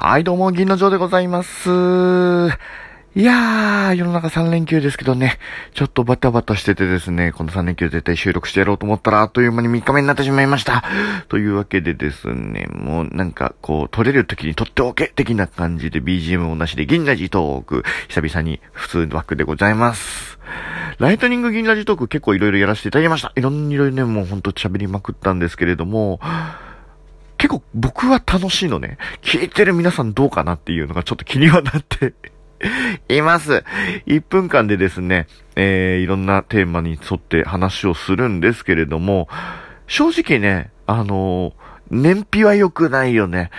はい、どうも、銀の城でございます。いやー、世の中3連休ですけどね、ちょっとバタバタしててですね、この3連休絶対収録してやろうと思ったら、あっという間に3日目になってしまいました。というわけでですね、もうなんかこう、撮れる時に撮っておけ的な感じで BGM もなしで銀ラジトーク、久々に普通の枠でございます。ライトニング銀ラジトーク結構いろいろやらせていただきました。いろんないろいろね、もうほんと喋りまくったんですけれども、結構僕は楽しいのね。聞いてる皆さんどうかなっていうのがちょっと気にはなって います。1分間でですね、えー、いろんなテーマに沿って話をするんですけれども、正直ね、あのー燃費は良くないよね。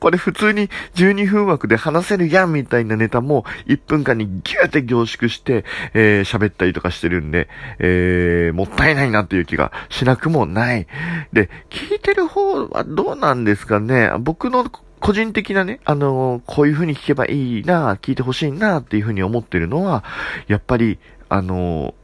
これ普通に12分枠で話せるやんみたいなネタも1分間にギューって凝縮して、えー喋ったりとかしてるんで、えーもったいないなっていう気がしなくもない。で、聞いてる方はどうなんですかね僕の個人的なね、あのーこういう風に聞けばいいな、聞いてほしいなっていう風に思ってるのは、やっぱり、あの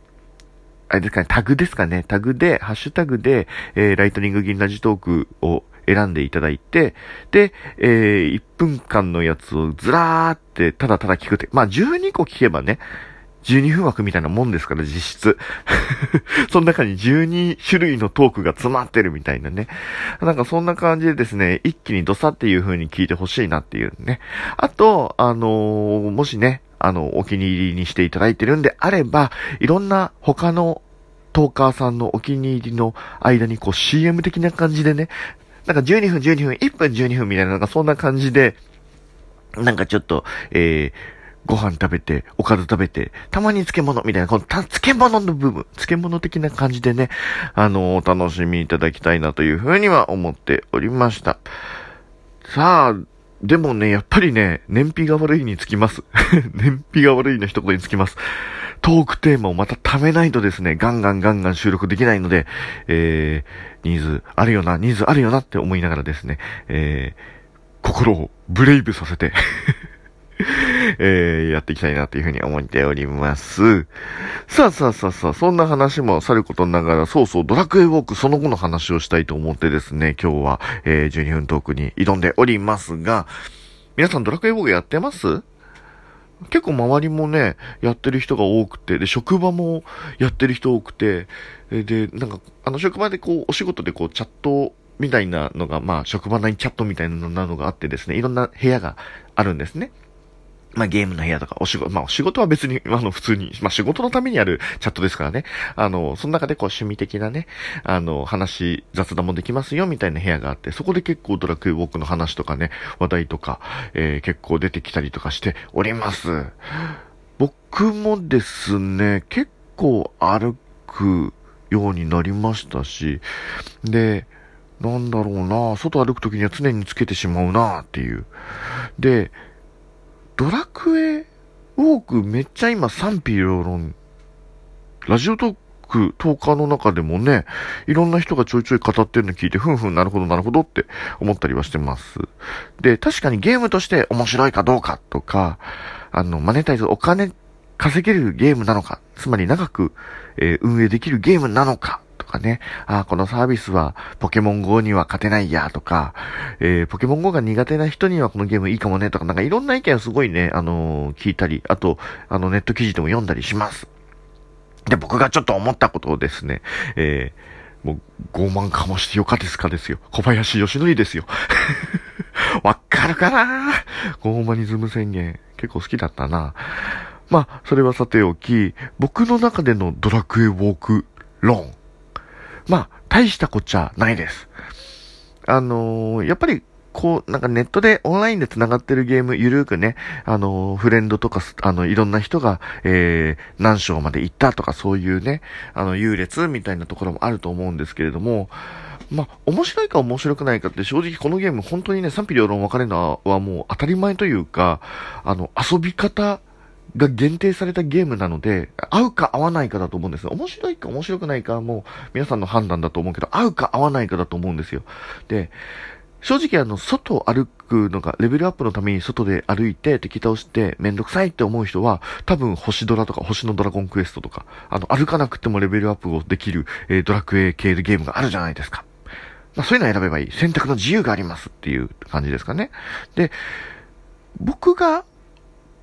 あれですかね、タグですかね。タグで、ハッシュタグで、えーライトニング銀ラジトークを選んでいただいて、で、えー1分間のやつをずらーって、ただただ聞くって。まあ、12個聞けばね、12分枠みたいなもんですから、実質。その中に12種類のトークが詰まってるみたいなね。なんかそんな感じでですね、一気にドサっていう風に聞いてほしいなっていうね。あと、あのーもしね、あの、お気に入りにしていただいてるんであれば、いろんな他のトーカーさんのお気に入りの間にこう CM 的な感じでね、なんか12分12分、1分12分みたいな、なんかそんな感じで、なんかちょっと、えー、ご飯食べて、おかず食べて、たまに漬物みたいな、この漬物の部分、漬物的な感じでね、あのお楽しみいただきたいなというふうには思っておりました。さあ、でもね、やっぱりね、燃費が悪いにつきます。燃費が悪いの一言につきます。トークテーマをまた貯めないとですね、ガンガンガンガン収録できないので、えー、ニーズあるよな、ニーズあるよなって思いながらですね、えー、心をブレイブさせて、えー、やっていきたいなというふうに思っております。さあさあさあさあ、そんな話もさることながら、そうそう、ドラクエウォークその後の話をしたいと思ってですね、今日は、えー、12分トークに挑んでおりますが、皆さんドラクエウォークやってます？結構周りもね、やってる人が多くて、で、職場もやってる人多くて、で、なんか、あの、職場でこう、お仕事でこう、チャットみたいなのが、まあ、職場内チャットみたいなのがあってですね、いろんな部屋があるんですね。まあゲームの部屋とか、お仕事、まあお仕事は別に、あの普通に、まあ仕事のためにあるチャットですからね。あの、その中でこう趣味的なね、あの、話、雑談もできますよみたいな部屋があって、そこで結構ドラクエウォークの話とかね、話題とか、えー結構出てきたりとかしております。僕もですね、結構歩くようになりましたし、で、なんだろうな、外歩くときには常につけてしまうなっていう。で、ドラクエウォークめっちゃ今賛否両論。ラジオトーク、トーカーの中でもね、いろんな人がちょいちょい語ってるの聞いて、ふんふんなるほどなるほどって思ったりはしてます。で、確かにゲームとして面白いかどうかとか、あの、マネタイズお金稼げるゲームなのか、つまり長く、えー運営できるゲームなのか、かね、あーこのサービスはポケモン GO には勝てないや、とか、えーポケモン GO が苦手な人にはこのゲームいいかもね、とか、なんかいろんな意見をすごいね、あのー聞いたり、あと、あの、ネット記事でも読んだりします。で、僕がちょっと思ったことをですね、えーもう、傲慢かもしてよかですかですよ。小林義則ですよ。わかるかな？ゴーマニズム宣言。結構好きだったな。まあ、それはさておき、僕の中でのドラクエウォーク論。まあ、大したこっちゃないです。あのーやっぱり、こう、なんかネットでオンラインで繋がってるゲーム、ゆるーくね、あのーフレンドとか、あの、いろんな人が、えー、何章まで行ったとか、そういうね、あの、優劣みたいなところもあると思うんですけれども、まあ、面白いか面白くないかって正直このゲーム本当にね、賛否両論分かれるのはもう当たり前というか、あの、遊び方が限定されたゲームなので、合うか合わないかだと思うんですよ。面白いか面白くないかはもう皆さんの判断だと思うけど、合うか合わないかだと思うんですよ。で、正直あの、外を歩くのが、レベルアップのために外で歩いて敵倒してめんどくさいって思う人は、多分星ドラとか星のドラゴンクエストとか、あの、歩かなくてもレベルアップをできる、えードラクエ系でゲームがあるじゃないですか。まあ、そういうのを選べばいい。選択の自由がありますっていう感じですかね。で、僕が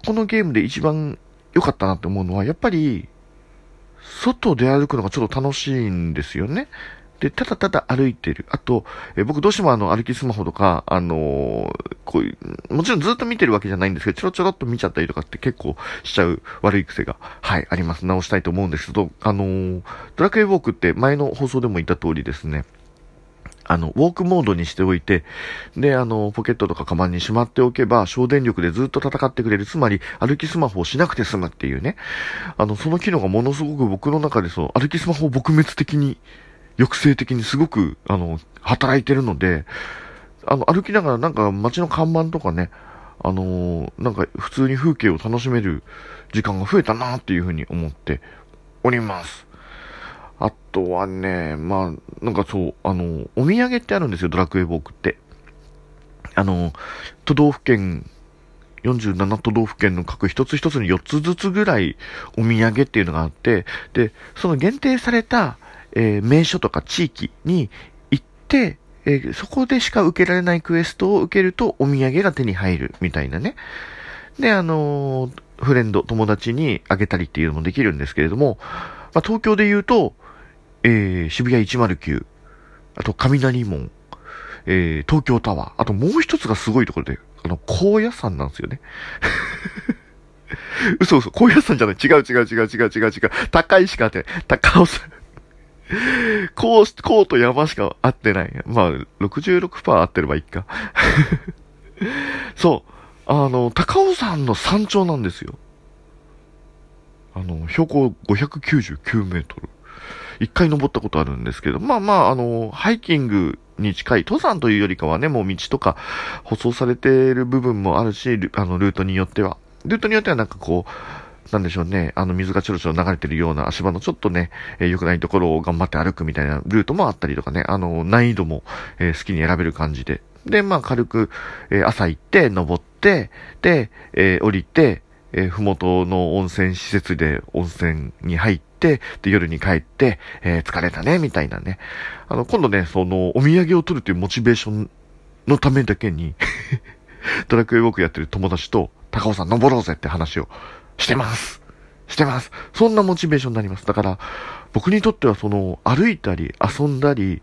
このゲームで一番良かったなって思うのは、やっぱり、外で歩くのがちょっと楽しいんですよね。で、ただただ歩いてる。あと、え僕どうしてもあの、歩きスマホとか、あのー、こういう、もちろんずっと見てるわけじゃないんですけど、ちょろちょろっと見ちゃったりとかって結構しちゃう悪い癖が、はい、あります。直したいと思うんですけど、あのー、ドラクエウォークって前の放送でも言った通りですね、あの、ウォークモードにしておいて、で、あの、ポケットとかカバンにしまっておけば、省電力でずっと戦ってくれる。つまり、歩きスマホをしなくて済むっていうね。あの、その機能がものすごく僕の中で、その、歩きスマホを撲滅的に、抑制的にすごく、あの、働いてるので、あの、歩きながらなんか街の看板とかね、あのなんか普通に風景を楽しめる時間が増えたなっていうふうに思っております。あとはね、まあ、なんかそう、あの、お土産ってあるんですよ、ドラクエウォークって。あの、都道府県、47都道府県の各一つ一つに4つずつぐらいお土産っていうのがあって、で、その限定された、えー、名所とか地域に行って、えー、そこでしか受けられないクエストを受けるとお土産が手に入るみたいなね。で、あのー、フレンド、友達にあげたりっていうのもできるんですけれども、まあ、東京で言うと、えー、渋谷109、あと雷門、えー、東京タワー、あともう一つがすごいところで、あの、高野山なんですよね。嘘嘘、高野山じゃない。違う違う違う違う違う違う。高いしかあってない。高尾山。こう、こうと山しか合ってない。まあ、66%合ってればいいか。そう。あの、高尾山の山頂なんですよ。あの、標高599メートル。一回登ったことあるんですけど、まあまあ、あの、ハイキングに近い、登山というよりかはね、もう道とか舗装されている部分もあるし、あの、ルートによっては。ルートによってはなんかこう、なんでしょうね、あの水がちょろちょろ流れてるような足場のちょっとね、えー、良くないところを頑張って歩くみたいなルートもあったりとかね、あの、難易度も、えー、好きに選べる感じで。で、まあ軽く、えー、朝行って、登って、で、え降りて、えふもとの温泉施設で温泉に入って、、で、夜に帰って、えー、疲れたね、みたいなね。あの、今度ね、その、お土産を取るというモチベーションのためだけに ドラクエウォークやってる友達と、高尾さん登ろうぜって話をしてます。してます。そんなモチベーションになります。だから、僕にとってはその、歩いたり、遊んだり、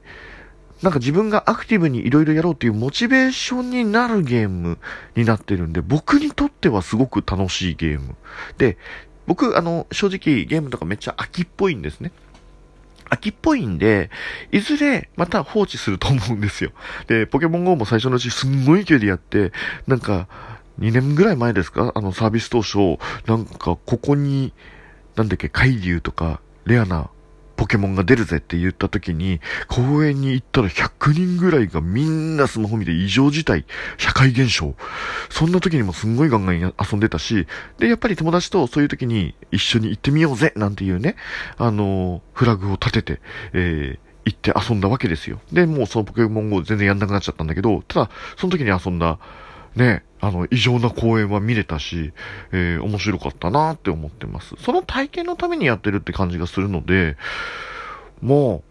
なんか自分がアクティブにいろいろやろうっていうモチベーションになるゲームになってるんで、僕にとってはすごく楽しいゲーム。で、僕、あの、正直ゲームとかめっちゃ秋っぽいんですね。秋っぽいんで、いずれまた放置すると思うんですよ。で、ポケモン GO も最初のうちすんごい勢いでやって、なんか、2年ぐらい前ですか？あのサービス当初、なんかここに、なんだっけ、海流とか、レアなポケモンが出るぜって言った時に、公園に行ったら100人ぐらいがみんなスマホ見て異常事態、社会現象。そんな時にもすんごいガンガン遊んでたし、で、やっぱり友達とそういう時に一緒に行ってみようぜなんていうね、あのー、フラグを立てて、えー、行って遊んだわけですよ。で、もうそのポケモン GO 全然やんなくなっちゃったんだけど、ただ、その時に遊んだ、ね、あの、異常な公演は見れたし、えー、面白かったなって思ってます。その体験のためにやってるって感じがするので、も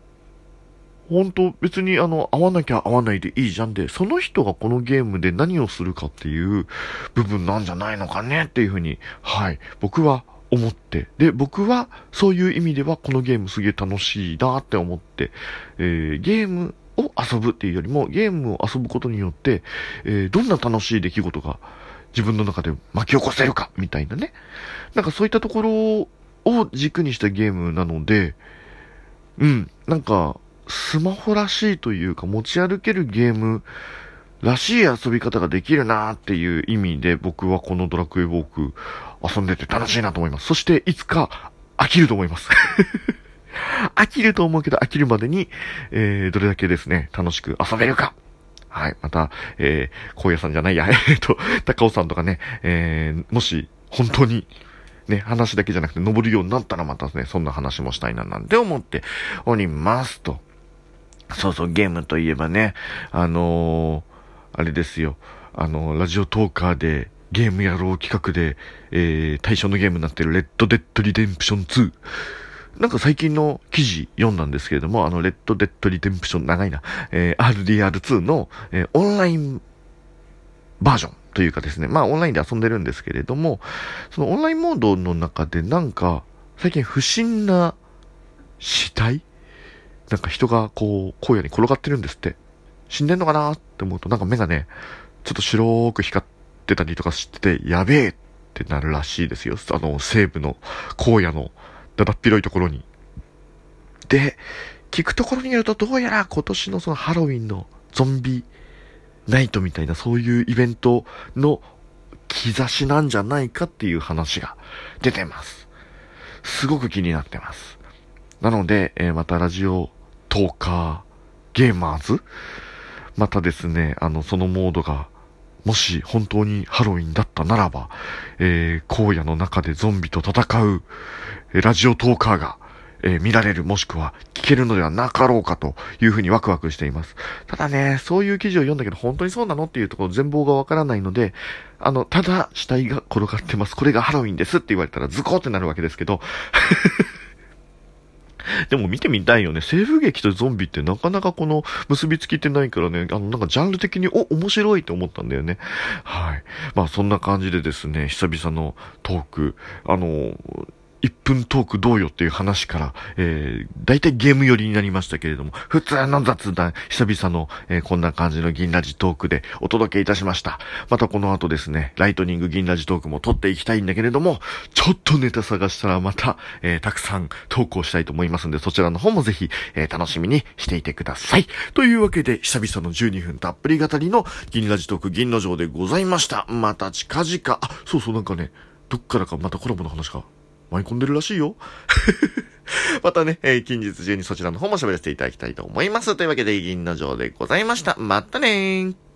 う、本当別にあの、会わなきゃ会わないでいいじゃんで、その人がこのゲームで何をするかっていう部分なんじゃないのかねっていうふうに、はい、僕は思って。で、僕はそういう意味ではこのゲームすげえ楽しいなって思って、えー、ゲームを遊ぶっていうよりも、ゲームを遊ぶことによって、えー、どんな楽しい出来事が自分の中で巻き起こせるか、みたいなね。なんかそういったところを軸にしたゲームなので、うん、なんか、スマホらしいというか、持ち歩けるゲームらしい遊び方ができるなーっていう意味で、僕はこのドラクエウォーク遊んでて楽しいなと思います。そして、いつか飽きると思います。飽きると思うけど飽きるまでに、えー、どれだけですね、楽しく遊べるか。はい。また、えー、荒野さんじゃないや、えっと、高尾さんとかね、えー、もし、本当に、ね、話だけじゃなくて登るようになったらまたね、そんな話もしたいななんて思っておりますと。そうそう、ゲームといえばね、あのー、あれですよ、あのー、ラジオトーカーでゲームやろう企画で、えー、対象のゲームになってる Red Dead Redemption 2。なんか最近の記事読んだんですけれども、あの、 Red Dead Redemption 長いな、えー、RDR2 の、えー、オンラインバージョンというかですね、まあオンラインで遊んでるんですけれども、そのオンラインモードの中でなんか、最近不審な死体？なんか人がこう、荒野に転がってるんですって。死んでんのかなって思うと、なんか目がね、ちょっと白く光ってたりとかしてて、やべえってなるらしいですよ。あの、西部の荒野のだだっ広いところに。で、聞くところによると、どうやら今年のそのハロウィンのゾンビナイトみたいなそういうイベントの兆しなんじゃないかっていう話が出てます。すごく気になってます。なので、えー、またラジオトーカーゲーマーズ？またですね、あの、そのモードがもし本当にハロウィンだったならば、えー、荒野の中でゾンビと戦う、えラジオトーカーが、えー、見られるもしくは聞けるのではなかろうかというふうにワクワクしています。ただね、そういう記事を読んだけど本当にそうなのっていうところ全貌がわからないので、あの、ただ死体が転がってます。これがハロウィンですって言われたらズコーってなるわけですけど、でも見てみたいよね。西部劇とゾンビってなかなかこの結びつきってないからね、あのなんかジャンル的にお、面白いと思ったんだよね。はい。まあそんな感じでですね、久々のトーク、あの、1分トークどうよっていう話から、えー、大体ゲーム寄りになりましたけれども、普通の雑談、久々の、えー、こんな感じの銀ラジトークでお届けいたしました。またこの後ですね、ライトニング銀ラジトークも撮っていきたいんだけれども、ちょっとネタ探したらまた、えー、たくさん投稿したいと思いますんで、そちらの方もぜひ、えー、楽しみにしていてください。というわけで、久々の12分たっぷり語りの銀ラジトーク銀の城でございました。また近々、あ、そうそうなんかね、どっからかまたコラボの話が舞い込んでるらしいよ。またね、えー、近日中にそちらの方も喋らせていただきたいと思います。というわけで、銀の城でございました。またねー。